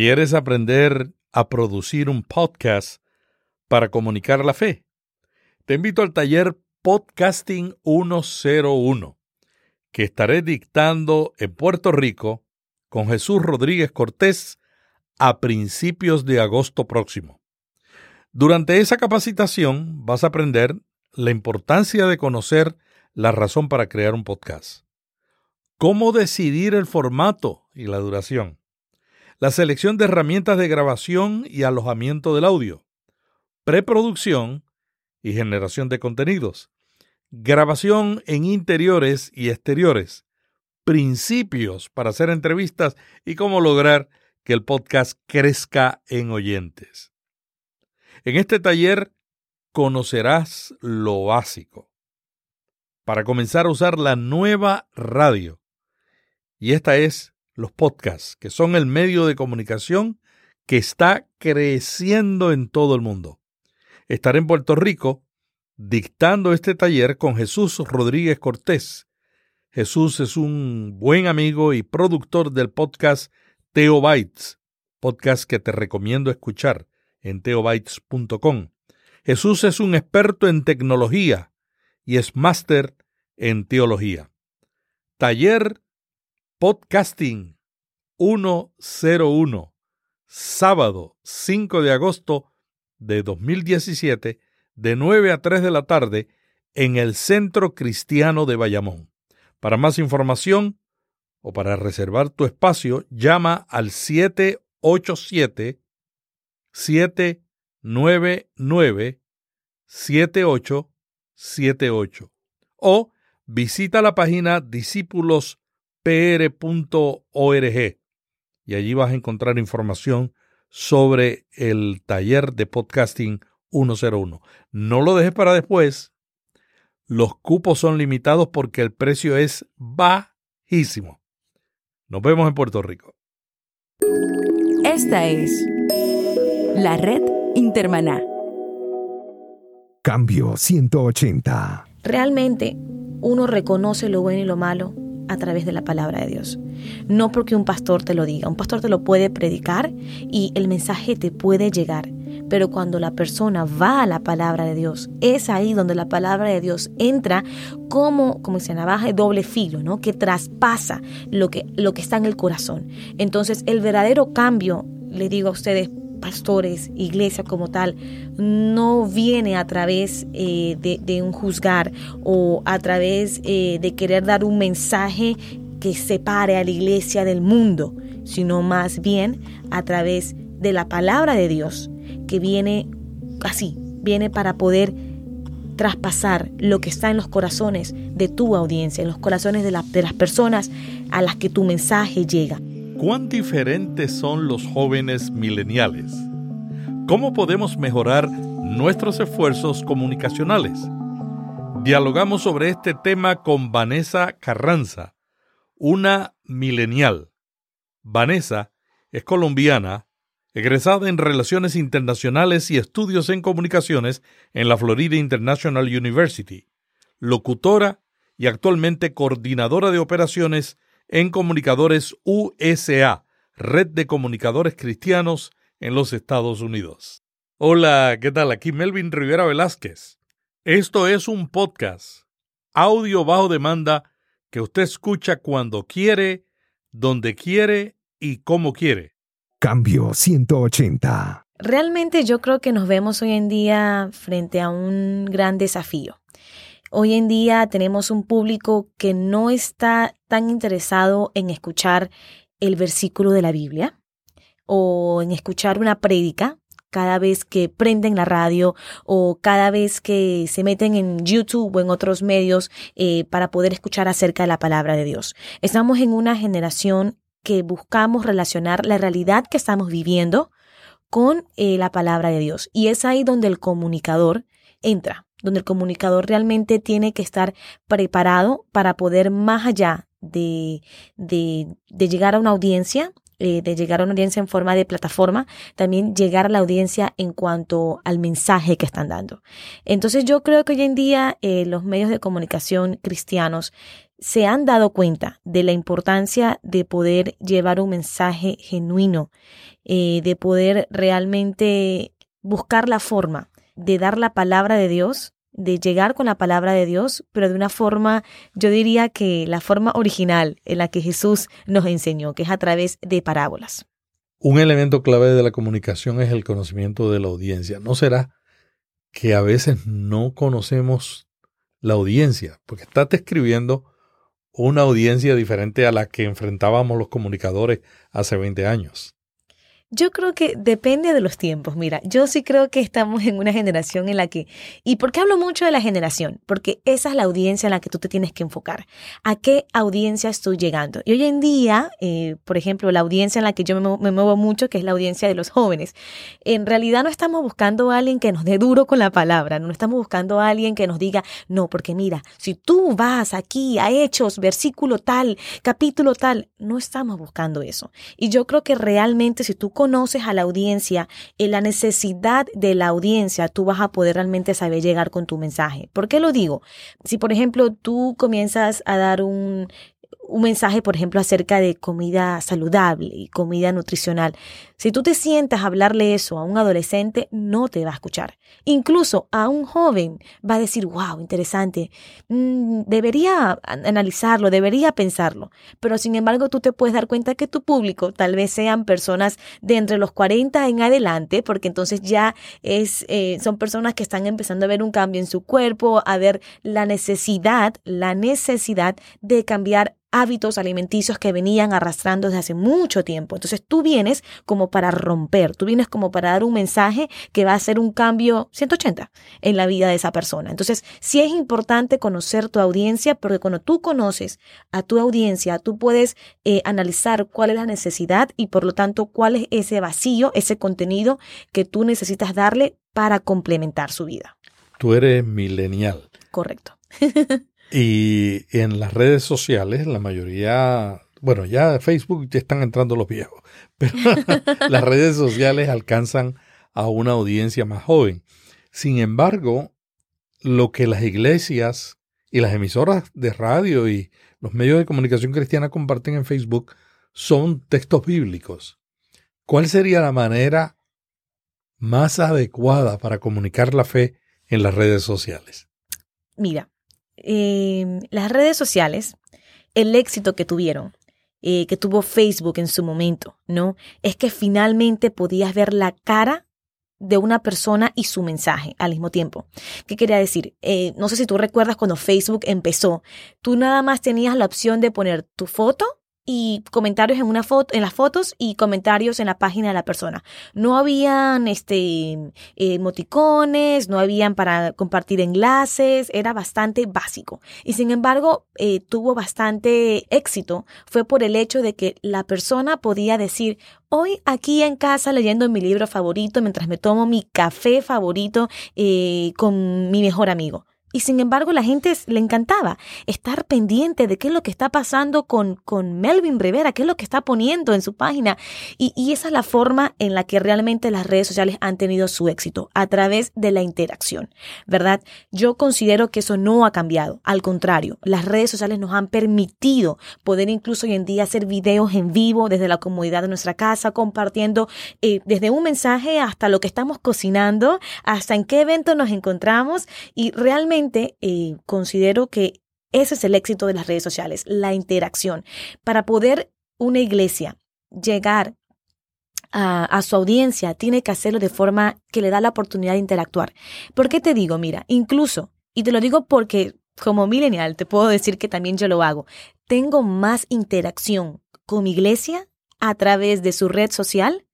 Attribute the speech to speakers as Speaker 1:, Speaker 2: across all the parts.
Speaker 1: ¿Quieres aprender a producir un podcast para comunicar la fe? Te invito al taller Podcasting 101, que estaré dictando en Puerto Rico con Jesús Rodríguez Cortés a principios de agosto próximo. Durante esa capacitación vas a aprender la importancia de conocer la razón para crear un podcast, cómo decidir el formato y la duración, la selección de herramientas de grabación y alojamiento del audio, preproducción y generación de contenidos, grabación en interiores y exteriores, principios para hacer entrevistas y cómo lograr que el podcast crezca en oyentes. En este taller conocerás lo básico para comenzar a usar la nueva radio. Y esta es los podcasts, que son el medio de comunicación que está creciendo en todo el mundo. Estaré en Puerto Rico dictando este taller con Jesús Rodríguez Cortés. Jesús es un buen amigo y productor del podcast Teo Bytes, podcast que te recomiendo escuchar en teobytes.com. Jesús es un experto en tecnología y es máster en teología. Taller Podcasting 101, sábado 5 de agosto de 2017, de 9 a 3 de la tarde, en el Centro Cristiano de Bayamón. Para más información o para reservar tu espacio, llama al 787 799 7878 o visita la página discípulos pr.org y allí vas a encontrar información sobre el taller de podcasting 101. No lo dejes para después. Los cupos son limitados porque el precio es bajísimo. Nos vemos en Puerto Rico.
Speaker 2: Esta es la red Intermaná.
Speaker 3: Cambio 180.
Speaker 4: Realmente uno reconoce lo bueno y lo malo a través de la palabra de Dios. No porque un pastor te lo diga, un pastor te lo puede predicar y el mensaje te puede llegar. Pero cuando la persona va a la palabra de Dios, es ahí donde la palabra de Dios entra como, como dice navaja de doble filo, ¿no? Que traspasa lo que, lo que está en el corazón. Entonces, el verdadero cambio, le digo a ustedes, pastores, iglesia como tal, no viene a través eh, de, un juzgar o a través eh, de querer dar un mensaje que separe a la iglesia del mundo, sino más bien a través de la palabra de Dios, que viene así, viene para poder traspasar lo que está en los corazones de tu audiencia, en los corazones de, de las personas a las que tu mensaje llega.
Speaker 1: ¿Cuán diferentes son los jóvenes mileniales? ¿Cómo podemos mejorar nuestros esfuerzos comunicacionales? Dialogamos sobre este tema con Vanessa Carranza, una milenial. Vanessa es colombiana, egresada en Relaciones Internacionales y Estudios en Comunicaciones en la Florida International University, locutora y actualmente coordinadora de operaciones en Comunicadores USA, Red de Comunicadores Cristianos en los Estados Unidos. Hola, ¿qué tal? Aquí Melvin Rivera Velázquez. Esto es un podcast, audio bajo demanda, que usted escucha cuando quiere, donde quiere y como quiere.
Speaker 3: Cambio 180.
Speaker 4: Realmente yo creo que nos vemos hoy en día frente a un gran desafío. Hoy en día tenemos un público que no está tan interesado en escuchar el versículo de la Biblia o en escuchar una prédica cada vez que prenden la radio o cada vez que se meten en YouTube o en otros medios eh, para poder escuchar acerca de la palabra de Dios. Estamos en una generación que buscamos relacionar la realidad que estamos viviendo con eh, la palabra de Dios. Y es ahí donde el comunicador entra donde el comunicador realmente tiene que estar preparado para poder más allá de, de, llegar a una audiencia, eh, de llegar a una audiencia en forma de plataforma, también llegar a la audiencia en cuanto al mensaje que están dando. Entonces yo creo que hoy en día eh, los medios de comunicación cristianos se han dado cuenta de la importancia de poder llevar un mensaje genuino, eh, de poder realmente buscar la forma de dar la palabra de Dios, de llegar con la palabra de Dios, pero de una forma, yo diría que la forma original en la que Jesús nos enseñó, que es a través de parábolas.
Speaker 1: Un elemento clave de la comunicación es el conocimiento de la audiencia. ¿No será que a veces no conocemos la audiencia? Porque estás describiendo una audiencia diferente a la que enfrentábamos los comunicadores hace 20 años.
Speaker 4: Yo creo que depende de los tiempos. Mira, yo sí creo que estamos en una generación en la que... ¿Y por qué hablo mucho de la generación? Porque esa es la audiencia en la que tú te tienes que enfocar. ¿A qué audiencia estoy llegando? Y hoy en día, eh, por ejemplo, la audiencia en la que yo me, muevo mucho, que es la audiencia de los jóvenes, en realidad no estamos buscando a alguien que nos dé duro con la palabra, no estamos buscando a alguien que nos diga, no, porque mira, si tú vas aquí a Hechos, versículo tal, capítulo tal, no estamos buscando eso. Y yo creo que realmente si tú conoces a la audiencia, en la necesidad de la audiencia, tú vas a poder realmente saber llegar con tu mensaje. ¿Por qué lo digo? Si, por ejemplo, tú comienzas a dar un, un mensaje, por ejemplo, acerca de comida saludable y comida nutricional. Si tú te sientas a hablarle eso a un adolescente, no te va a escuchar. Incluso a un joven va a decir, wow, interesante, mm, debería analizarlo, debería pensarlo. Pero sin embargo, tú te puedes dar cuenta que tu público tal vez sean personas de entre los 40 en adelante, porque entonces ya es, eh, son personas que están empezando a ver un cambio en su cuerpo, a ver la necesidad, la necesidad de cambiar hábitos alimenticios que venían arrastrando desde hace mucho tiempo. Entonces tú vienes como para romper, tú vienes como para dar un mensaje que va a hacer un cambio 180 en la vida de esa persona. Entonces sí es importante conocer tu audiencia, porque cuando tú conoces a tu audiencia, tú puedes eh, analizar cuál es la necesidad y por lo tanto cuál es ese vacío, ese contenido que tú necesitas darle para complementar su vida.
Speaker 1: Tú eres milenial.
Speaker 4: Correcto.
Speaker 1: Y en las redes sociales, la mayoría, bueno, ya Facebook ya están entrando los viejos, pero las redes sociales alcanzan a una audiencia más joven. Sin embargo, lo que las iglesias y las emisoras de radio y los medios de comunicación cristiana comparten en Facebook son textos bíblicos. ¿Cuál sería la manera más adecuada para comunicar la fe en las redes sociales?
Speaker 4: Mira, Em, las redes sociales, el éxito que tuvieron, eh, que tuvo Facebook en su momento, ¿no? Es que finalmente podías ver la cara de una persona y su mensaje al mismo tiempo. ¿Qué quería decir? Eh, no sé si tú recuerdas cuando Facebook empezó, tú nada más tenías la opción de poner tu foto y comentarios en una foto, en las fotos y comentarios en la página de la persona. No habían este emoticones, no habían para compartir enlaces, era bastante básico. Y sin embargo, eh, tuvo bastante éxito. Fue por el hecho de que la persona podía decir, hoy aquí en casa leyendo mi libro favorito mientras me tomo mi café favorito eh, con mi mejor amigo. Y sin embargo, la gente le encantaba estar pendiente de qué es lo que está pasando con, con Melvin Rivera, qué es lo que está poniendo en su página. Y, esa es la forma en la que realmente las redes sociales han tenido su éxito, a través de la interacción, ¿verdad? Yo considero que eso no ha cambiado. Al contrario, las redes sociales nos han permitido poder incluso hoy en día hacer videos en vivo desde la comodidad de nuestra casa, compartiendo eh, desde un mensaje hasta lo que estamos cocinando, hasta en qué evento nos encontramos y realmente eh, considero que ese es el éxito de las redes sociales, la interacción. Para poder una iglesia llegar a, su audiencia, tiene que hacerlo de forma que le da la oportunidad de interactuar. ¿Por qué te digo? Mira, incluso, y te lo digo porque como millennial te puedo decir que también yo lo hago, tengo más interacción con mi iglesia a través de su red social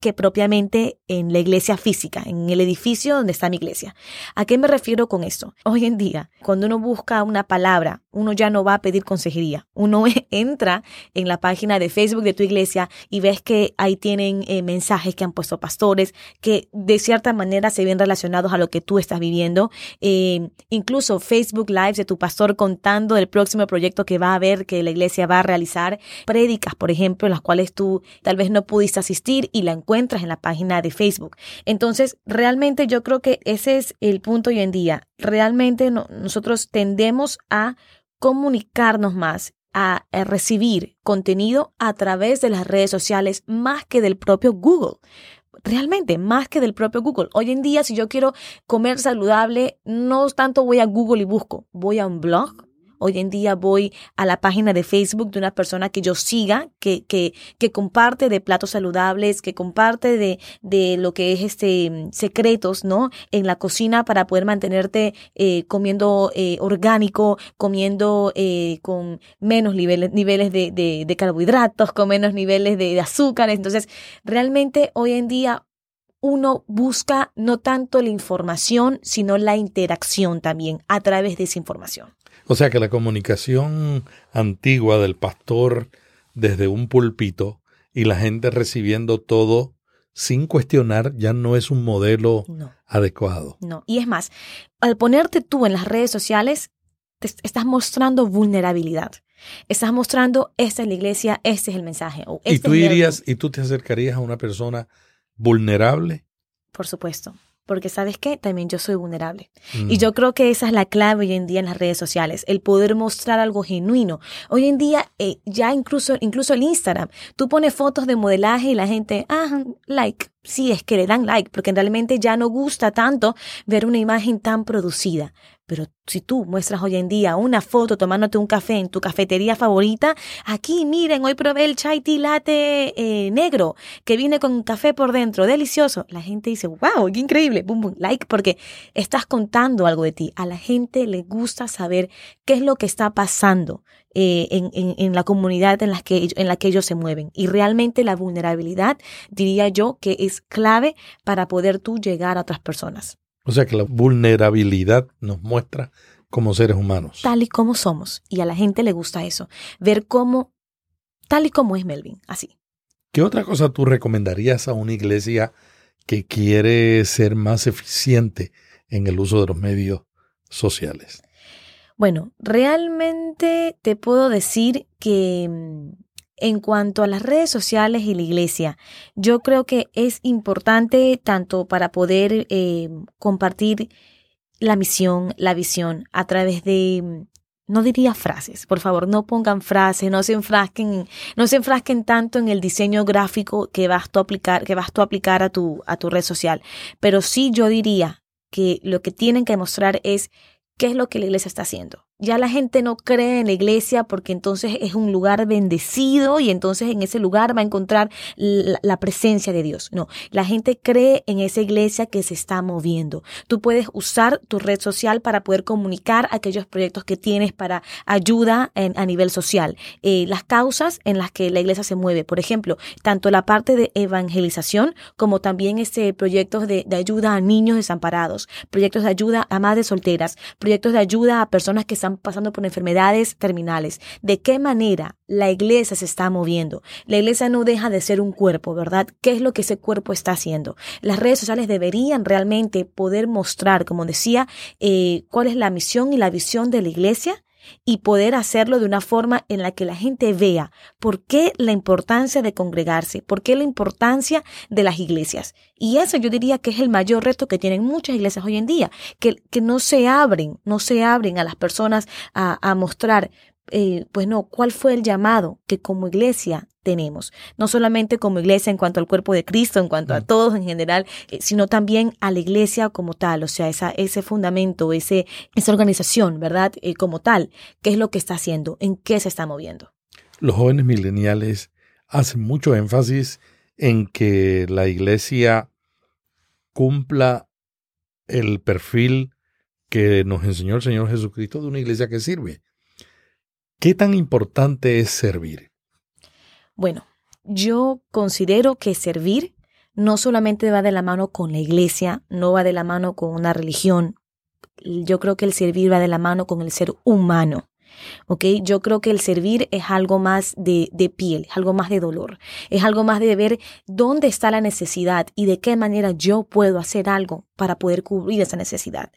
Speaker 4: que propiamente en la iglesia física, en el edificio donde está mi iglesia. ¿A qué me refiero con esto? Hoy en día, cuando uno busca una palabra, uno ya no va a pedir consejería. Uno entra en la página de Facebook de tu iglesia y ves que ahí tienen eh, mensajes que han puesto pastores que de cierta manera se ven relacionados a lo que tú estás viviendo. Eh, incluso Facebook Lives de tu pastor contando el próximo proyecto que va a haber, que la iglesia va a realizar. Prédicas, por ejemplo, en las cuales tú tal vez no pudiste asistir y la en la página de Facebook. Entonces, realmente yo creo que ese es el punto hoy en día. Realmente nosotros tendemos a comunicarnos más, a, recibir contenido a través de las redes sociales más que del propio Google. Realmente, más que del propio Google. Hoy en día, si yo quiero comer saludable, no tanto voy a Google y busco, voy a un blog, Hoy en día voy a la página de Facebook de una persona que yo siga, que, que, que comparte de platos saludables, que comparte de, de lo que es este secretos, ¿no? En la cocina para poder mantenerte eh, comiendo eh, orgánico, comiendo eh, con menos niveles, niveles de, de, de, carbohidratos, con menos niveles de, de azúcares. Entonces, realmente hoy en día uno busca no tanto la información, sino la interacción también a través de esa información.
Speaker 1: O sea que la comunicación antigua del pastor desde un púlpito y la gente recibiendo todo sin cuestionar ya no es un modelo
Speaker 4: no.
Speaker 1: adecuado.
Speaker 4: No, y es más, al ponerte tú en las redes sociales, te estás mostrando vulnerabilidad. Estás mostrando, esta es la iglesia, este es el mensaje. O este
Speaker 1: ¿Y tú irías y tú te acercarías a una persona vulnerable?
Speaker 4: Por supuesto porque sabes qué, también yo soy vulnerable.
Speaker 1: Mm.
Speaker 4: Y yo creo que esa es la clave hoy en día en las redes sociales, el poder mostrar algo genuino. Hoy en día, eh, ya incluso, incluso el Instagram, tú pones fotos de modelaje y la gente, ah, like, sí, es que le dan like, porque realmente ya no gusta tanto ver una imagen tan producida. Pero si tú muestras hoy en día una foto tomándote un café en tu cafetería favorita, aquí miren, hoy probé el chai tea latte eh, negro que viene con café por dentro, delicioso. La gente dice, wow, qué increíble, boom, boom, like, porque estás contando algo de ti. A la gente le gusta saber qué es lo que está pasando eh, en, en, en, la comunidad en la, que, en la que ellos se mueven. Y realmente la vulnerabilidad, diría yo, que es clave para poder tú llegar a otras personas.
Speaker 1: O sea que la vulnerabilidad nos muestra como seres humanos.
Speaker 4: Tal y como somos. Y a la gente le gusta eso. Ver cómo, tal y como es Melvin, así.
Speaker 1: ¿Qué otra cosa tú recomendarías a una iglesia que quiere ser más eficiente en el uso de los medios sociales?
Speaker 4: Bueno, realmente te puedo decir que en cuanto a las redes sociales y la iglesia, yo creo que es importante tanto para poder eh, compartir la misión, la visión a través de no diría frases, por favor, no pongan frases, no se enfrasquen, no se enfrasquen tanto en el diseño gráfico que vas a aplicar, que vas a aplicar a tu, a tu red social. Pero sí yo diría que lo que tienen que mostrar es qué es lo que la iglesia está haciendo. Ya la gente no cree en la iglesia porque entonces es un lugar bendecido y entonces en ese lugar va a encontrar la, presencia de Dios. No, la gente cree en esa iglesia que se está moviendo. Tú puedes usar tu red social para poder comunicar aquellos proyectos que tienes para ayuda a nivel social. Eh, las causas en las que la iglesia se mueve, por ejemplo, tanto la parte de evangelización como también este, proyectos de, de ayuda a niños desamparados, proyectos de ayuda a madres solteras, proyectos de ayuda a personas que están pasando por enfermedades terminales. ¿De qué manera la iglesia se está moviendo? La iglesia no deja de ser un cuerpo, ¿verdad? ¿Qué es lo que ese cuerpo está haciendo? Las redes sociales deberían realmente poder mostrar, como decía, eh, cuál es la misión y la visión de la iglesia y poder hacerlo de una forma en la que la gente vea por qué la importancia de congregarse, por qué la importancia de las iglesias. Y eso yo diría que es el mayor reto que tienen muchas iglesias hoy en día, que, que no se abren, no se abren a las personas a, a mostrar, eh, pues no, cuál fue el llamado que como iglesia tenemos, no solamente como iglesia en cuanto al cuerpo de Cristo, en cuanto a todos en general, eh, sino también a la iglesia como tal, o sea, esa, ese fundamento, ese, esa organización, ¿verdad? Eh, como tal, ¿qué es lo que está haciendo? ¿En qué se está moviendo?
Speaker 1: Los jóvenes mileniales hacen mucho énfasis en que la iglesia cumpla el perfil que nos enseñó el Señor Jesucristo de una iglesia que sirve. ¿Qué tan importante es servir?
Speaker 4: Bueno, yo considero que servir no solamente va de la mano con la iglesia, no va de la mano con una religión. Yo creo que el servir va de la mano con el ser humano. ¿ok? Yo creo que el servir es algo más de, de, piel, es algo más de dolor, es algo más de ver dónde está la necesidad y de qué manera yo puedo hacer algo para poder cubrir esa necesidad.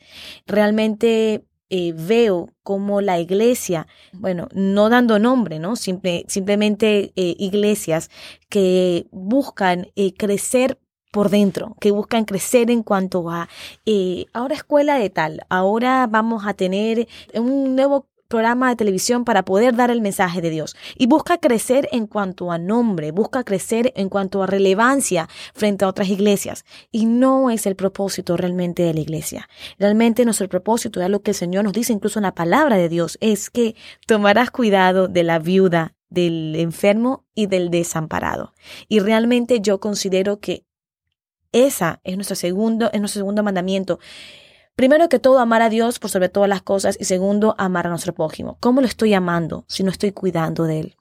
Speaker 4: Realmente eh, veo como la iglesia, bueno, no dando nombre, ¿no? Simple, simplemente eh, iglesias que buscan eh, crecer por dentro, que buscan crecer en cuanto a, eh, ahora escuela de tal, ahora vamos a tener un nuevo programa de televisión para poder dar el mensaje de Dios. Y busca crecer en cuanto a nombre, busca crecer en cuanto a relevancia frente a otras iglesias. Y no es el propósito realmente de la iglesia. Realmente nuestro propósito, es lo que el Señor nos dice incluso en la palabra de Dios, es que tomarás cuidado de la viuda del enfermo y del desamparado. Y realmente yo considero que esa es nuestro segundo, es nuestro segundo mandamiento. Primero que todo, amar a Dios por sobre todas las cosas y segundo, amar a nuestro prójimo. ¿Cómo lo estoy amando si no estoy cuidando de él?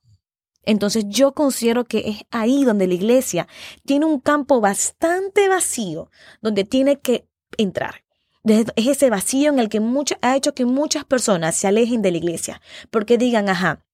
Speaker 4: Entonces yo considero que es ahí donde la iglesia tiene un campo bastante vacío, donde tiene que entrar. Es ese vacío en el que ha hecho que muchas personas se alejen de la iglesia, porque digan, ajá,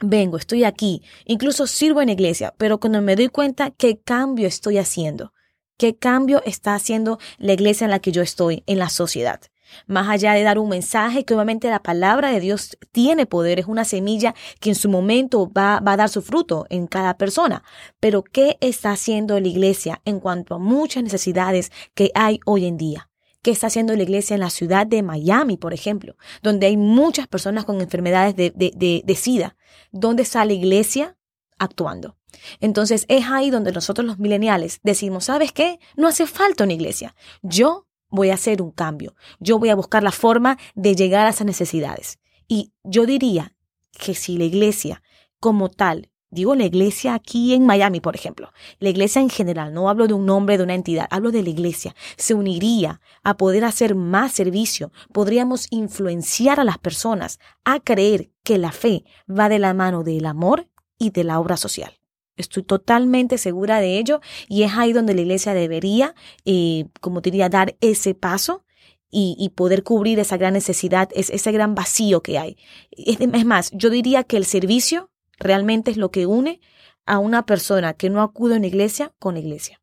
Speaker 4: vengo, estoy aquí, incluso sirvo en la iglesia, pero cuando me doy cuenta qué cambio estoy haciendo, qué cambio está haciendo la iglesia en la que yo estoy, en la sociedad. Más allá de dar un mensaje, que obviamente la palabra de Dios tiene poder, es una semilla que en su momento va, va a dar su fruto en cada persona. Pero ¿qué está haciendo la iglesia en cuanto a muchas necesidades que hay hoy en día? ¿Qué está haciendo la iglesia en la ciudad de Miami, por ejemplo, donde hay muchas personas con enfermedades de, de, de, SIDA? ¿Dónde está la iglesia actuando? Entonces es ahí donde nosotros los mileniales decimos, ¿sabes qué? No hace falta una iglesia. Yo voy a hacer un cambio. Yo voy a buscar la forma de llegar a esas necesidades. Y yo diría que si la iglesia como tal Digo la iglesia aquí en Miami, por ejemplo. La iglesia en general, no hablo de un nombre de una entidad, hablo de la iglesia. Se uniría a poder hacer más servicio. Podríamos influenciar a las personas a creer que la fe va de la mano del amor y de la obra social. Estoy totalmente segura de ello y es ahí donde la iglesia debería, eh, como diría, dar ese paso y, poder cubrir esa gran necesidad, ese gran vacío que hay. es más, yo diría que el servicio realmente es lo que une a una persona que no acude a una iglesia con la iglesia.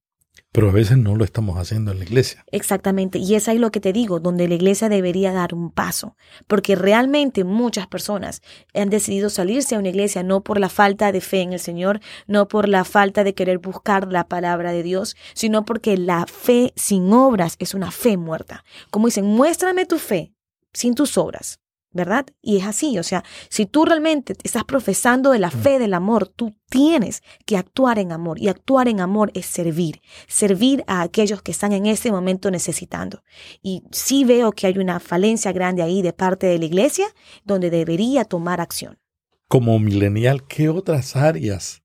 Speaker 1: Pero a veces no lo estamos haciendo en la iglesia.
Speaker 4: Exactamente, y es ahí lo que te digo, donde la iglesia debería dar un paso, porque realmente muchas personas han decidido salirse a una iglesia no por la falta de fe en el Señor, no por la falta de querer buscar la palabra de Dios, sino porque la fe sin obras es una fe muerta. Como dicen, muéstrame tu fe sin tus obras. ¿Verdad? Y es así, o sea, si tú realmente estás profesando de la mm. fe del amor, tú tienes que actuar en amor y actuar en amor es servir, servir a aquellos que están en ese momento necesitando. Y sí veo que hay una falencia grande ahí de parte de la iglesia donde debería tomar acción.
Speaker 1: Como milenial, ¿qué otras áreas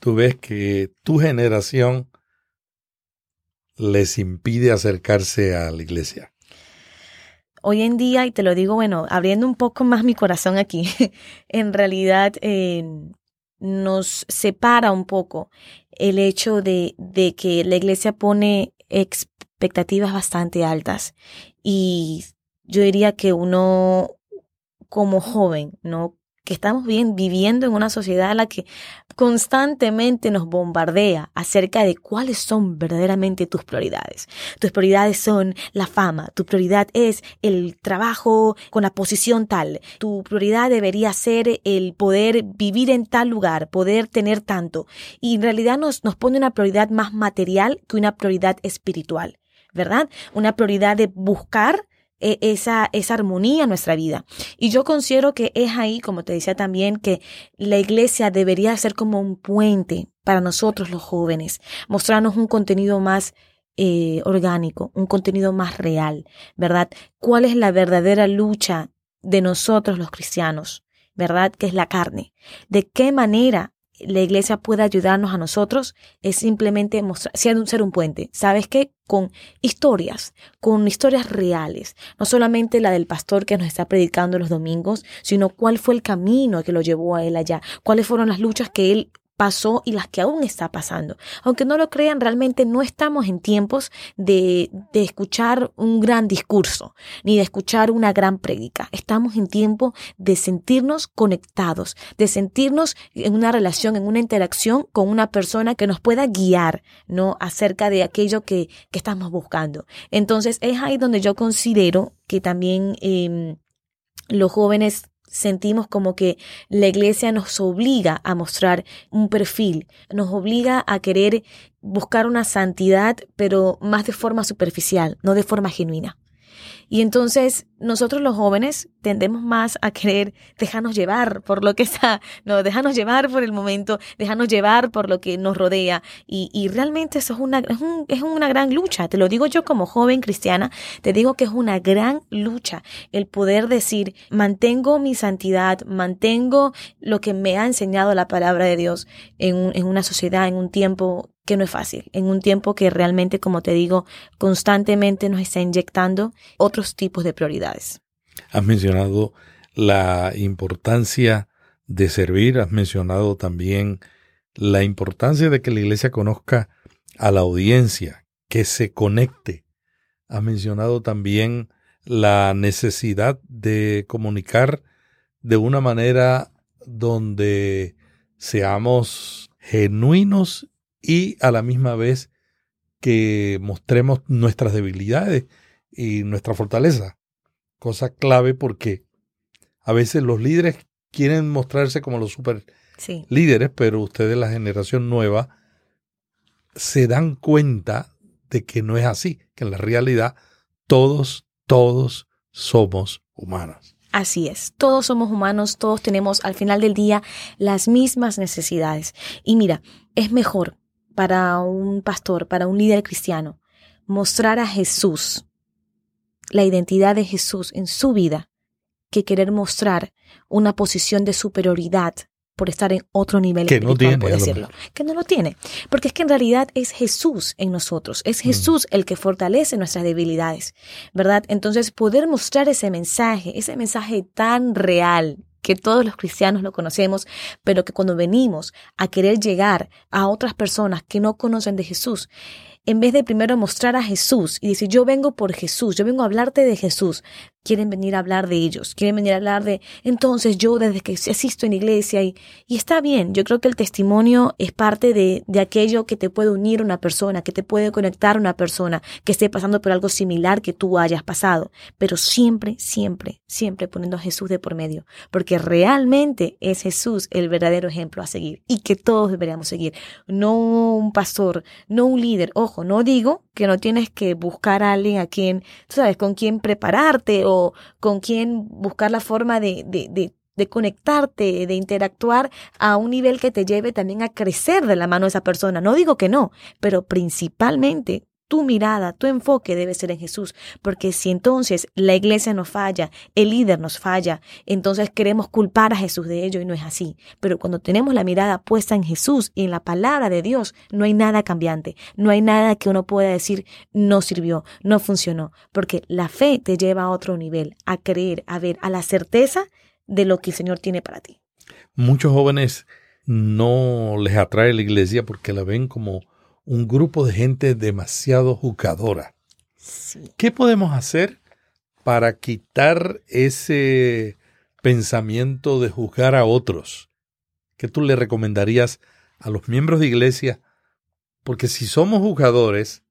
Speaker 1: tú ves que tu generación les impide acercarse a la iglesia?
Speaker 4: Hoy en día, y te lo digo, bueno, abriendo un poco más mi corazón aquí, en realidad eh, nos separa un poco el hecho de, de que la iglesia pone expectativas bastante altas y yo diría que uno como joven, ¿no? Que estamos bien viviendo en una sociedad en la que constantemente nos bombardea acerca de cuáles son verdaderamente tus prioridades. Tus prioridades son la fama, tu prioridad es el trabajo con la posición tal, tu prioridad debería ser el poder vivir en tal lugar, poder tener tanto. Y en realidad nos, nos pone una prioridad más material que una prioridad espiritual. ¿verdad? Una prioridad de buscar e, esa, esa armonía en nuestra vida. Y yo considero que es ahí, como te decía también, que la iglesia debería ser como un puente para nosotros los jóvenes, mostrarnos un contenido más eh, orgánico, un contenido más real, ¿verdad? ¿Cuál es la verdadera lucha de nosotros los cristianos? ¿Verdad? Que es la carne. ¿De qué manera la iglesia puede ayudarnos a nosotros es simplemente mostrar, ser un puente. ¿Sabes qué? Con historias, con historias reales. No solamente la del pastor que nos está predicando los domingos, sino cuál fue el camino que lo llevó a él allá, cuáles fueron las luchas que él pasó y las que aún está pasando. Aunque no lo crean, realmente no estamos en tiempos de, de escuchar un gran discurso, ni de escuchar una gran prédica. Estamos en tiempo de sentirnos conectados, de sentirnos en una relación, en una interacción con una persona que nos pueda guiar, ¿no? Acerca de aquello que, que estamos buscando. Entonces, es ahí donde yo considero que también eh, los jóvenes sentimos como que la iglesia nos obliga a mostrar un perfil, nos obliga a querer buscar una santidad, pero más de forma superficial, no de forma genuina. Y entonces nosotros los jóvenes tendemos más a querer dejarnos llevar por lo que está, no, dejarnos llevar por el momento, dejarnos llevar por lo que nos rodea. Y, y realmente eso es una, es, un, es una gran lucha. Te lo digo yo como joven cristiana, te digo que es una gran lucha el poder decir, mantengo mi santidad, mantengo lo que me ha enseñado la palabra de Dios en, en una sociedad, en un tiempo que no es fácil, en un tiempo que realmente, como te digo, constantemente nos está inyectando otros tipos de prioridades.
Speaker 1: Has mencionado la importancia de servir, has mencionado también la importancia de que la iglesia conozca a la audiencia, que se conecte. Has mencionado también la necesidad de comunicar de una manera donde seamos genuinos y a la misma vez que mostremos nuestras debilidades y nuestra fortaleza. Cosa clave porque a veces los líderes quieren mostrarse como los super líderes, pero ustedes, la generación nueva, se dan cuenta de que no es así, que en la realidad todos, todos somos humanos.
Speaker 4: Así es, todos somos humanos, todos tenemos al final del día las mismas necesidades. Y mira, es mejor para un pastor, para un líder cristiano, mostrar a Jesús, la identidad de Jesús en su vida, que querer mostrar una posición de superioridad por estar en otro nivel
Speaker 1: que no tiene,
Speaker 4: decirlo. Que no lo tiene. Porque es que en realidad es Jesús en nosotros. Es mm. Jesús el que fortalece nuestras debilidades. ¿Verdad? Entonces, poder mostrar ese mensaje, ese mensaje tan real, que todos los cristianos lo conocemos, pero que cuando venimos a querer llegar a otras personas que no conocen de Jesús, en vez de primero mostrar a Jesús y decir, yo vengo por Jesús, yo vengo a hablarte de Jesús, quieren venir a hablar de ellos, quieren venir a hablar de, entonces yo desde que asisto en iglesia y, y está bien, yo creo que el testimonio es parte de, de aquello que te puede unir a una persona, que te puede conectar a una persona que esté pasando por algo similar que tú hayas pasado, pero siempre, siempre, siempre poniendo a Jesús de por medio, porque realmente es Jesús el verdadero ejemplo a seguir y que todos deberíamos seguir, no un pastor, no un líder, ojo, no digo que no tienes que buscar a alguien a quien, tú sabes, con quien prepararte o con quien buscar la forma de, de, de, de conectarte, de interactuar a un nivel que te lleve también a crecer de la mano de esa persona. No digo que no, pero principalmente tu mirada, tu enfoque debe ser en Jesús, porque si entonces la iglesia nos falla, el líder nos falla, entonces queremos culpar a Jesús de ello y no es así. Pero cuando tenemos la mirada puesta en Jesús y en la palabra de Dios, no hay nada cambiante, no hay nada que uno pueda decir no sirvió, no funcionó, porque la fe te lleva a otro nivel, a creer, a ver, a la certeza de lo que el Señor tiene para ti.
Speaker 1: Muchos jóvenes no les atrae la iglesia porque la ven como un grupo de gente demasiado juzgadora. ¿Qué podemos hacer para quitar ese pensamiento de juzgar a otros? ¿Qué tú le recomendarías a los miembros de iglesia? Porque si somos juzgadores,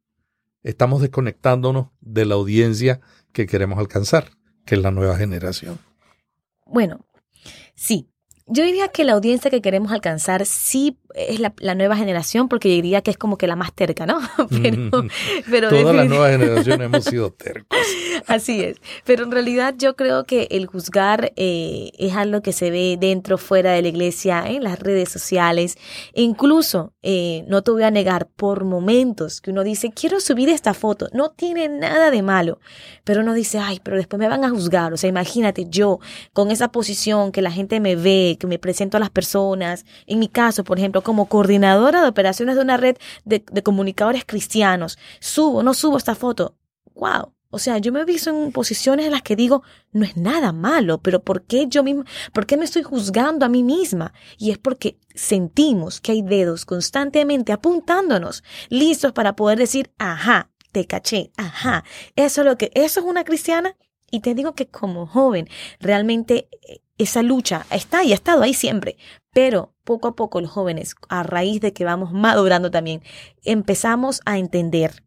Speaker 1: estamos desconectándonos de la audiencia que queremos alcanzar, que es la nueva generación.
Speaker 4: Bueno, sí, yo diría que la audiencia que queremos alcanzar sí es la, nueva generación, porque yo diría que es como que la más terca, ¿no?
Speaker 1: Pero, pero Todas las nuevas generaciones hemos sido tercos.
Speaker 4: Así es. Pero en realidad yo creo que el juzgar eh, es algo que se ve dentro, fuera de la iglesia, en las redes sociales. incluso, eh, no te voy a negar, por momentos que uno dice, quiero subir esta foto. No tiene nada de malo. Pero uno dice, ay, pero después me van a juzgar. O sea, imagínate yo con esa posición que la gente me ve, que me presento a las personas. En mi caso, por ejemplo, como coordinadora de operaciones de una red de, de comunicadores cristianos, subo, no subo esta foto. ¡Wow! O sea, yo me he visto en posiciones en las que digo, no es nada malo, pero ¿por qué yo misma, por qué me estoy juzgando a mí misma? Y es porque sentimos que hay dedos constantemente apuntándonos, listos para poder decir, ajá, te caché, ajá, eso es lo que, eso es una cristiana. Y te digo que como joven, realmente eh, esa lucha está y ha estado ahí siempre. Pero poco a poco los jóvenes, a raíz de que vamos madurando también, empezamos a entender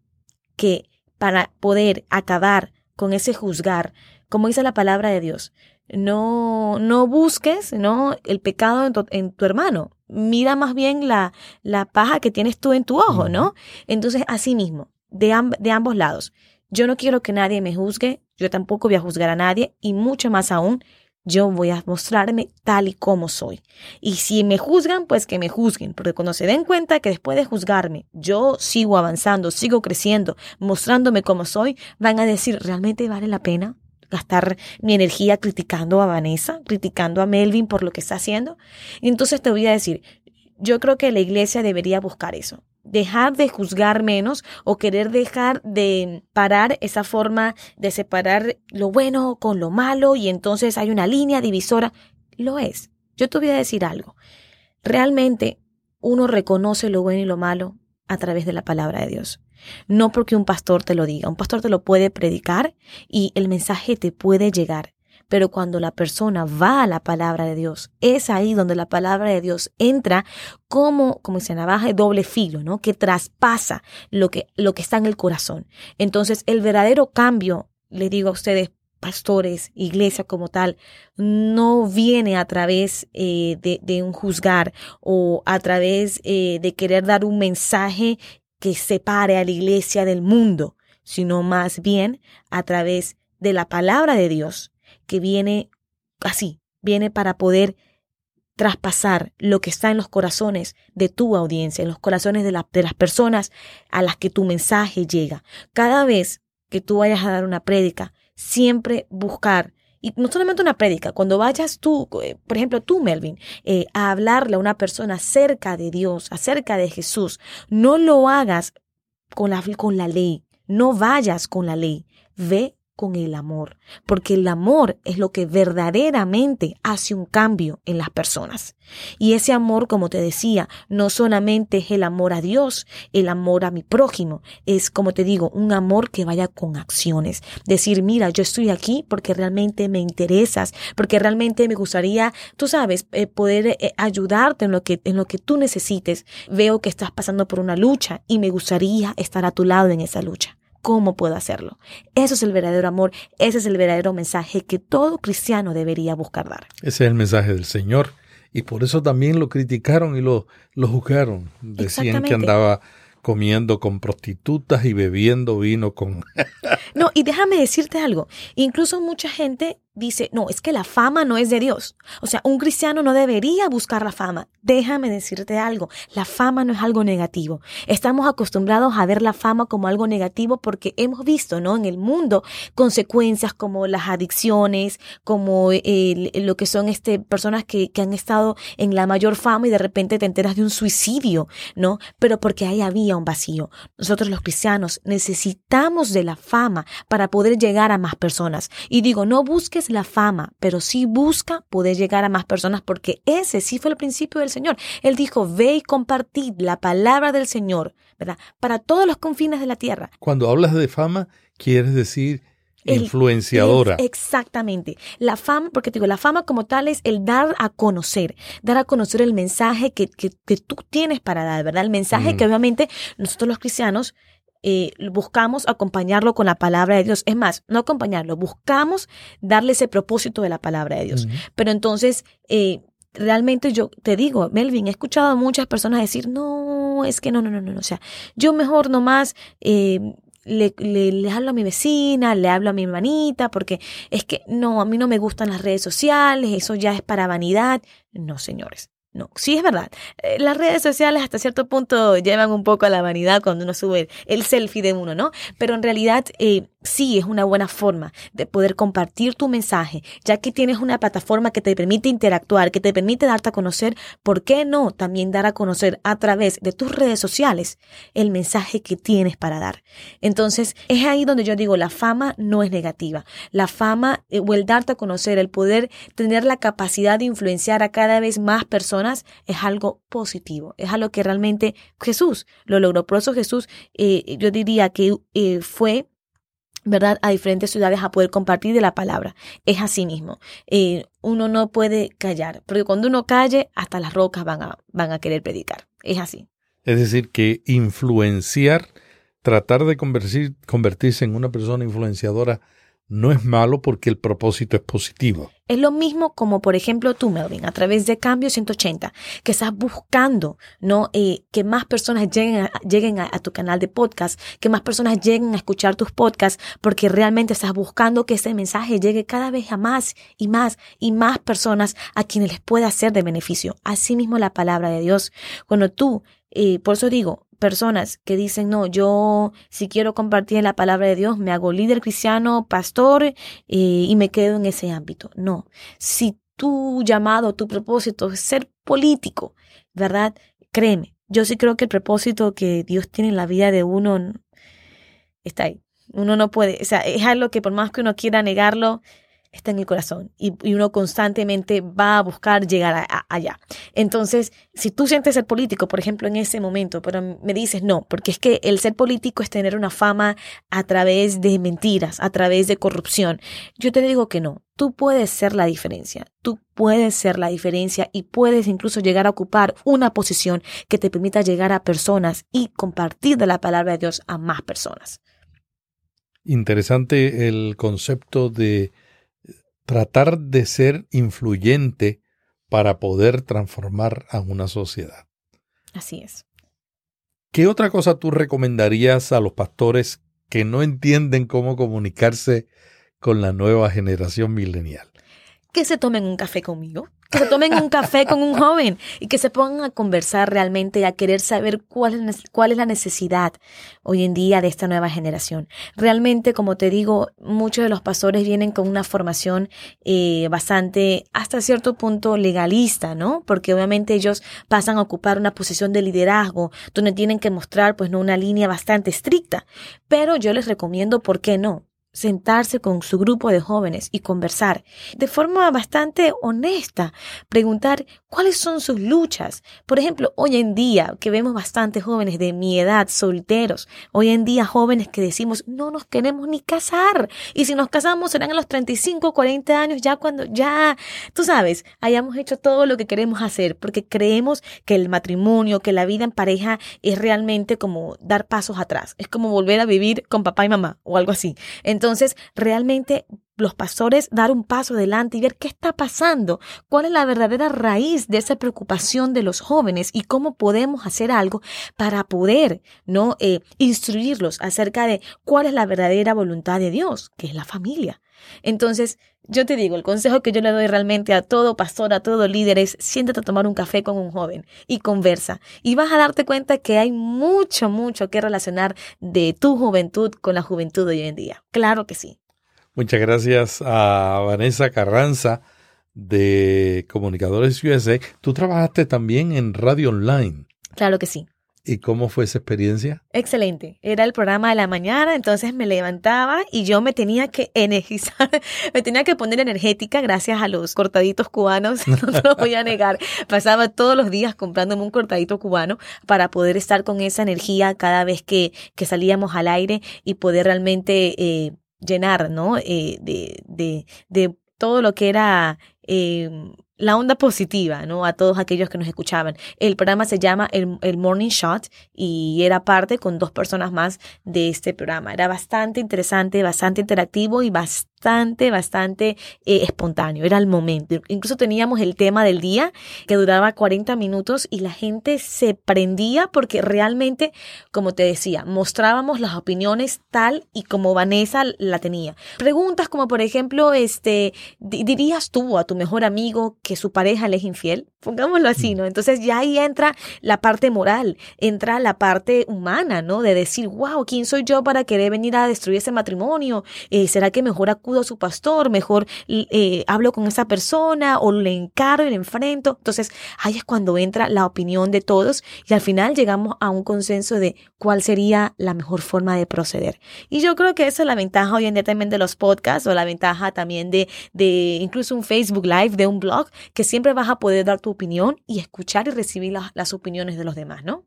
Speaker 4: que para poder acabar con ese juzgar, como dice la palabra de Dios. No, no busques ¿no? el pecado en tu, hermano. Mira más bien la, la paja que tienes tú en tu ojo, ¿no? Entonces, así mismo, de, de ambos lados. Yo no quiero que nadie me juzgue, yo tampoco voy a juzgar a nadie y mucho más aún, yo voy a mostrarme tal y como soy. Y si me juzgan, pues que me juzguen, porque cuando se den cuenta que después de juzgarme, yo sigo avanzando, sigo creciendo, mostrándome como soy, van a decir, ¿realmente vale la pena gastar mi energía criticando a Vanessa, criticando a Melvin por lo que está haciendo? Y entonces te voy a decir, yo creo que la iglesia debería buscar eso, dejar de juzgar menos o querer dejar de parar esa forma de separar lo bueno con lo malo y entonces hay una línea divisora. Lo es. Yo te voy a decir algo. Realmente uno reconoce lo bueno y lo malo a través de la palabra de Dios. No porque un pastor te lo diga. Un pastor te lo puede predicar y el mensaje te puede llegar. Pero cuando la persona va a la palabra de Dios, es ahí donde la palabra de Dios entra como, como dice navaja de doble filo, ¿no? Que traspasa lo que, lo que está en el corazón. Entonces, el verdadero cambio, le digo a ustedes, pastores, iglesia como tal, no viene a través eh, de, de, un juzgar o a través eh, de querer dar un mensaje que separe a la iglesia del mundo, sino más bien a través de la palabra de Dios que viene así, viene para poder traspasar lo que está en los corazones de tu audiencia, en los corazones de, de, las personas a las que tu mensaje llega. Cada vez que tú vayas a dar una prédica, siempre buscar, y no solamente una prédica, cuando vayas tú, eh, por ejemplo tú, Melvin, eh, a hablarle a una persona acerca de Dios, acerca de Jesús, no lo hagas con la, con la ley, no vayas con la ley, ve con el amor, porque el amor es lo que verdaderamente hace un cambio en las personas. Y ese amor, como te decía, no solamente es el amor a Dios, el amor a mi prójimo, es, como te digo, un amor que vaya con acciones. Decir, mira, yo estoy aquí porque realmente me interesas, porque realmente me gustaría, tú sabes, eh, poder eh, ayudarte en lo, que, en lo que tú necesites. Veo que estás pasando por una lucha y me gustaría estar a tu lado en esa lucha. ¿Cómo puedo hacerlo? Eso es el verdadero amor, ese es el verdadero mensaje que todo cristiano debería buscar dar.
Speaker 1: Ese es el mensaje del Señor. Y por eso también lo criticaron y lo, lo juzgaron. Decían que andaba comiendo con prostitutas y bebiendo vino con...
Speaker 4: no, y déjame decirte algo. Incluso mucha gente dice, no, es que la fama no es de Dios. O sea, un cristiano no debería buscar la fama. Déjame decirte algo, la fama no es algo negativo. Estamos acostumbrados a ver la fama como algo negativo porque hemos visto, ¿no? En el mundo consecuencias como las adicciones, como lo que son este, personas que, que han estado en la mayor fama y de repente te enteras de un suicidio, ¿no? Pero porque ahí había un vacío. Nosotros los cristianos necesitamos de la fama para poder llegar a más personas. Y digo, no busques la fama, pero sí busca poder llegar a más personas porque ese sí fue el principio del Señor. Él dijo, ve y compartid la palabra del Señor, ¿verdad? Para todos los confines de la tierra.
Speaker 1: Cuando hablas de fama, quieres decir influenciadora.
Speaker 4: El, exactamente. La fama, porque te digo, la fama como tal es el dar a conocer, dar a conocer el mensaje que, que, que tú tienes para dar, ¿verdad? El mensaje mm. que obviamente nosotros los cristianos eh, buscamos acompañarlo con la palabra de Dios. Es más, no acompañarlo, buscamos darle ese propósito de la palabra de Dios. Pero entonces, eh, realmente yo te digo, Melvin, he escuchado a muchas personas decir, no, es que no, no, no, no, o sea, yo mejor nomás eh, le, le, le, hablo a mi vecina, le hablo a mi hermanita, porque es que no, a mí no me gustan las redes sociales, eso ya es para vanidad. No, señores. No, sí es verdad. Eh, las redes sociales hasta cierto punto llevan un poco a la vanidad cuando uno sube el selfie de uno, ¿no? Pero en realidad eh, sí es una buena forma de poder compartir tu mensaje, ya que tienes una plataforma que te permite interactuar, que te permite darte a conocer, ¿por qué no también dar a conocer a través de tus redes sociales el mensaje que tienes para dar? Entonces, es ahí donde yo digo, la fama no es negativa. La fama eh, o el darte a conocer, el poder tener la capacidad de influenciar a cada vez más personas es algo positivo, es algo que realmente Jesús lo logró. Por eso Jesús, eh, yo diría que eh, fue ¿verdad? A diferentes ciudades a poder compartir de la palabra. Es así mismo. Eh, uno no puede callar, porque cuando uno calle, hasta las rocas van a, van a querer predicar. Es así.
Speaker 1: Es decir, que influenciar, tratar de convertir, convertirse en una persona influenciadora no es malo porque el propósito es positivo.
Speaker 4: Es lo mismo como, por ejemplo, tú, Melvin, a través de Cambio 180, que estás buscando, ¿no? Eh, que más personas lleguen, a, lleguen a, tu canal de podcast, que más personas lleguen a escuchar tus podcasts, porque realmente estás buscando que ese mensaje llegue cada vez a más y más y más personas a quienes les pueda ser de beneficio. Asimismo, la palabra de Dios. Cuando tú, eh, por eso digo, personas que dicen, no, yo si quiero compartir la palabra de Dios, me hago líder cristiano, pastor eh, y me quedo en ese ámbito. No, si tu llamado, tu propósito es ser político, ¿verdad? Créeme, yo sí creo que el propósito que Dios tiene en la vida de uno está ahí. Uno no puede, o sea, es algo que por más que uno quiera negarlo, está en el corazón y, uno constantemente va a buscar llegar allá. Entonces, si tú sientes ser político, por ejemplo, en ese momento, pero me dices no, porque es que el ser político es tener una fama a través de mentiras, a través de corrupción. Yo te digo que no. Tú puedes ser la diferencia, tú puedes ser la diferencia y puedes incluso llegar a ocupar una posición que te permita llegar a personas y compartir de la palabra de Dios a más personas.
Speaker 1: Interesante el concepto de tratar de ser influyente para poder transformar a una sociedad.
Speaker 4: Así es.
Speaker 1: ¿Qué otra cosa tú recomendarías a los pastores que no entienden cómo comunicarse con la nueva generación milenial?
Speaker 4: Que se tomen un café conmigo, que se tomen un café con un joven y que se pongan a conversar realmente y a querer saber cuál es, cuál es la necesidad hoy en día de esta nueva generación. Realmente, como te digo, muchos de los pastores vienen con una formación eh, bastante, hasta cierto punto, legalista, ¿no? Porque obviamente ellos pasan a ocupar una posición de liderazgo donde tienen que mostrar, pues, no una línea bastante estricta. Pero yo les recomiendo, ¿por qué no? Sentarse con su grupo de jóvenes y conversar de forma bastante honesta, preguntar cuáles son sus luchas. Por ejemplo, hoy en día que vemos bastantes jóvenes de mi edad solteros, hoy en día jóvenes que decimos no nos queremos ni casar y si nos casamos serán a los 35, 40 años ya cuando ya, tú sabes, hayamos hecho todo lo que queremos hacer porque creemos que el matrimonio, que la vida en pareja es realmente como dar pasos atrás, es como volver a vivir con papá y mamá o algo así. Entonces, realmente los pastores dar un paso adelante y ver qué está pasando, cuál es la verdadera raíz de esa preocupación de los jóvenes y cómo podemos hacer algo para poder no eh, instruirlos acerca de cuál es la verdadera voluntad de Dios, que es la familia. Entonces, yo te digo, el consejo que yo le doy realmente a todo pastor, a todo líder es siéntate a tomar un café con un joven y conversa. Y vas a darte cuenta que hay mucho, mucho que relacionar de tu juventud con la juventud de hoy en día. Claro que sí.
Speaker 1: Muchas gracias a Vanessa Carranza de Comunicadores USA. Tú trabajaste también en radio online.
Speaker 4: Claro que sí.
Speaker 1: ¿Y cómo fue esa experiencia?
Speaker 4: Excelente. Era el programa de la mañana, entonces me levantaba y yo me tenía que energizar, me tenía que poner energética gracias a los cortaditos cubanos, no te lo voy a negar. Pasaba todos los días comprándome un cortadito cubano para poder estar con esa energía cada vez que, que salíamos al aire y poder realmente eh, llenar, ¿no? Eh, de, de, de, todo lo que era eh, la onda positiva, ¿no? A todos aquellos que nos escuchaban. El programa se llama el, el, Morning Shot y era parte con dos personas más de este programa. Era bastante interesante, bastante interactivo y bastante bastante, bastante eh, espontáneo, era el momento. Incluso teníamos el tema del día que duraba 40 minutos y la gente se prendía porque realmente, como te decía, mostrábamos las opiniones tal y como Vanessa la tenía. Preguntas como, por ejemplo, este, ¿dirías tú a tu mejor amigo que su pareja le es infiel? Pongámoslo así, ¿no? Entonces ya ahí entra la parte moral, entra la parte humana, ¿no? De decir, wow, ¿quién soy yo para querer venir a destruir ese matrimonio? Eh, ¿Será que mejor a su pastor, mejor eh, hablo con esa persona o le encargo y le enfrento. Entonces ahí es cuando entra la opinión de todos y al final llegamos a un consenso de cuál sería la mejor forma de proceder. Y yo creo que esa es la ventaja hoy en día también de los podcasts o la ventaja también de, de incluso un Facebook Live, de un blog, que siempre vas a poder dar tu opinión y escuchar y recibir las, las opiniones de los demás, ¿no?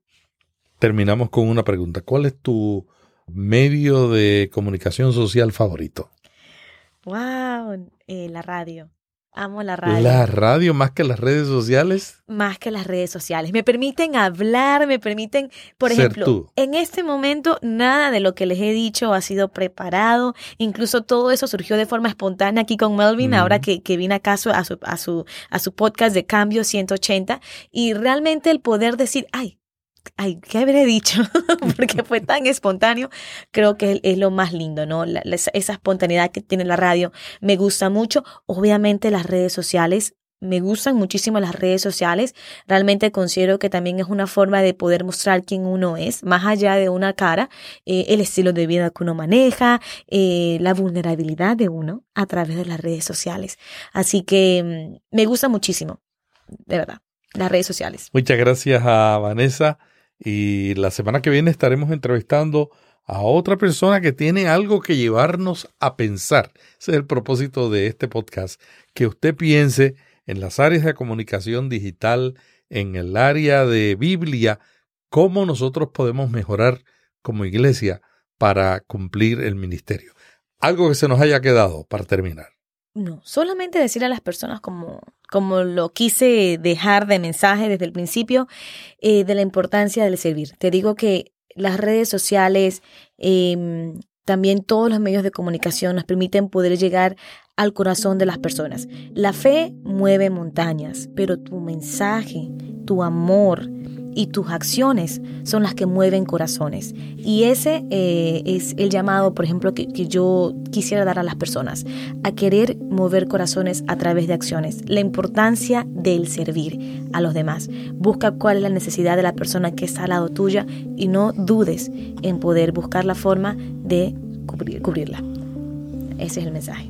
Speaker 1: Terminamos con una pregunta. ¿Cuál es tu medio de comunicación social favorito?
Speaker 4: Wow, eh, la radio. Amo la radio.
Speaker 1: La radio más que las redes sociales.
Speaker 4: Más que las redes sociales. Me permiten hablar, me permiten, por
Speaker 1: Ser
Speaker 4: ejemplo,
Speaker 1: tú.
Speaker 4: en este momento nada de lo que les he dicho ha sido preparado. Incluso todo eso surgió de forma espontánea aquí con Melvin, ahora que, que vine acaso a su, a, su, a su podcast de Cambio 180. Y realmente el poder decir, ay, ay, ¿qué habré dicho? Porque fue tan espontáneo, creo que es, lo más lindo, ¿no? La- esa espontaneidad que tiene la radio me gusta mucho. Obviamente las redes sociales, me gustan muchísimo las redes sociales. Realmente considero que también es una forma de poder mostrar quién uno es, más allá de una cara, eh, el estilo de vida que uno maneja, eh, la vulnerabilidad de uno a través de las redes sociales. Así que mm, me gusta muchísimo, de verdad, las redes sociales.
Speaker 1: Muchas gracias a Vanessa. Y la semana que viene estaremos entrevistando a otra persona que tiene algo que llevarnos a pensar. Ese es el propósito de este podcast, que usted piense en las áreas de comunicación digital, en el área de Biblia, cómo nosotros podemos mejorar como iglesia para cumplir el ministerio. Algo que se nos haya quedado para terminar.
Speaker 4: No, solamente decirle a las personas como, como lo quise dejar de mensaje desde el principio, eh, de la importancia del servir. Te digo que las redes sociales, eh, también todos los medios de comunicación nos permiten poder llegar al corazón de las personas. La fe mueve montañas, pero tu mensaje, tu amor y tus acciones son las que mueven corazones. Y ese eh, es el llamado, por ejemplo, que, yo quisiera dar a las personas, a querer mover corazones a través de acciones. La importancia del servir a los demás. Busca cuál es la necesidad de la persona que está al lado tuya y no dudes en poder buscar la forma de cubrir- cubrirla. Ese es el mensaje.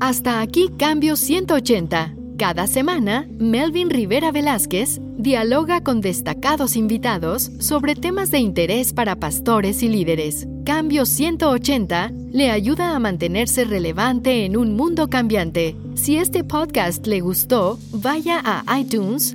Speaker 5: Hasta aquí Cambio 180. Cada semana, Melvin Rivera Velázquez dialoga con destacados invitados sobre temas de interés para pastores y líderes. Cambio 180 le ayuda a mantenerse relevante en un mundo cambiante. Si este podcast le gustó, vaya a iTunes